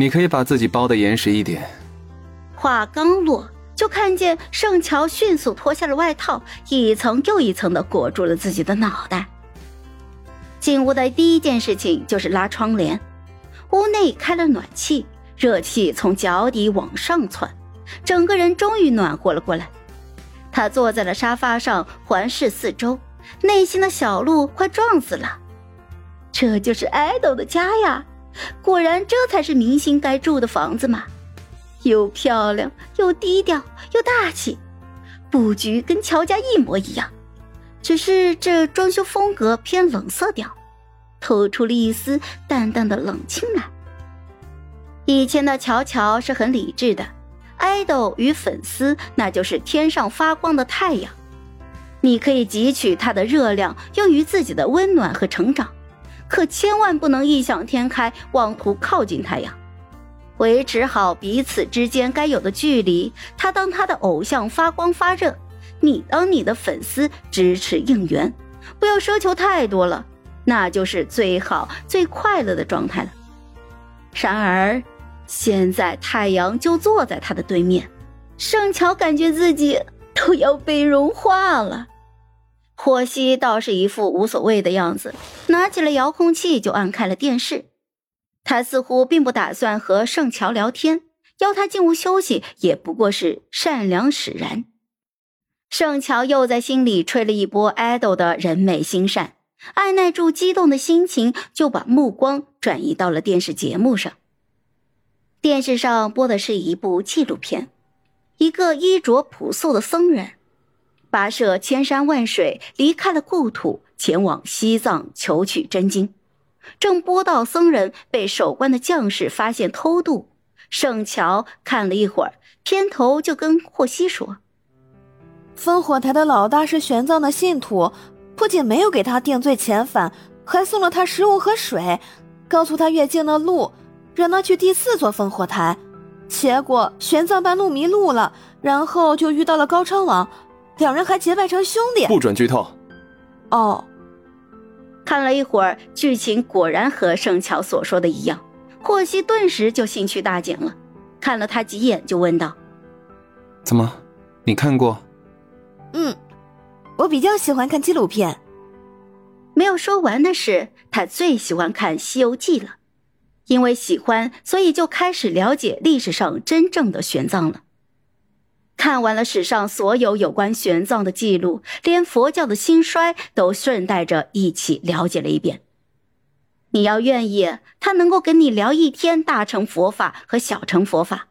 你可以把自己包的严实一点。话刚落，就看见盛乔迅速脱下了外套，一层又一层的裹住了自己的脑袋。进屋的第一件事情就是拉窗帘，屋内开了暖气，热气从脚底往上窜，整个人终于暖和了过来。他坐在了沙发上，环视四周，内心的小鹿快撞死了。这就是爱豆的家呀！果然，这才是明星该住的房子嘛！又漂亮又低调又大气，布局跟乔家一模一样。只是这装修风格偏冷色调，透出了一丝淡淡的冷清来。以前的乔乔是很理智的，爱豆与粉丝那就是天上发光的太阳，你可以汲取它的热量，用于自己的温暖和成长，可千万不能异想天开，妄图靠近太阳。维持好彼此之间该有的距离，他当他的偶像发光发热。你当你的粉丝支持应援，不要奢求太多了，那就是最好最快乐的状态了。然而，现在太阳就坐在他的对面，盛乔感觉自己都要被融化了。霍希倒是一副无所谓的样子，拿起了遥控器就按开了电视。他似乎并不打算和盛乔聊天，邀他进屋休息也不过是善良使然。盛乔又在心里吹了一波爱豆的人美心善，按耐住激动的心情，就把目光转移到了电视节目上。电视上播的是一部纪录片，一个衣着朴素的僧人，跋涉千山万水，离开了故土，前往西藏求取真经。正播到僧人被守关的将士发现偷渡，盛乔看了一会儿，片头就跟霍希说。烽火台的老大是玄奘的信徒，不仅没有给他定罪遣返，还送了他食物和水，告诉他越境的路，让他去第四座烽火台。结果玄奘半路迷路了，然后就遇到了高昌王，两人还结拜成兄弟。不准剧透。哦，看了一会儿，剧情果然和盛乔所说的一样，霍希顿时就兴趣大减了，看了他几眼就问道：“怎么，你看过？”嗯，我比较喜欢看纪录片。没有说完的是，他最喜欢看《西游记》了，因为喜欢，所以就开始了解历史上真正的玄奘了。看完了史上所有有关玄奘的记录，连佛教的兴衰都顺带着一起了解了一遍。你要愿意，他能够跟你聊一天大乘佛法和小乘佛法。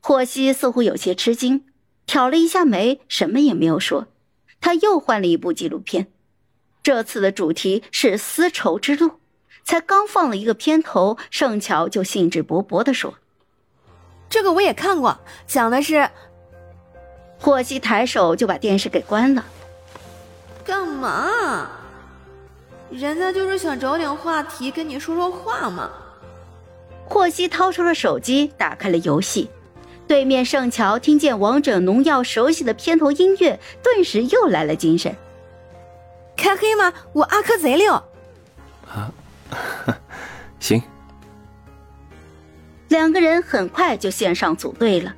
霍希似乎有些吃惊。挑了一下眉，什么也没有说。他又换了一部纪录片，这次的主题是丝绸之路。才刚放了一个片头，盛乔就兴致勃勃地说：“这个我也看过，讲的是……”霍希抬手就把电视给关了。干嘛？人家就是想找点话题跟你说说话嘛。霍希掏出了手机，打开了游戏。对面盛乔听见《王者农药》熟悉的片头音乐，顿时又来了精神。开黑吗？我阿珂贼溜。啊，行。两个人很快就线上组队了。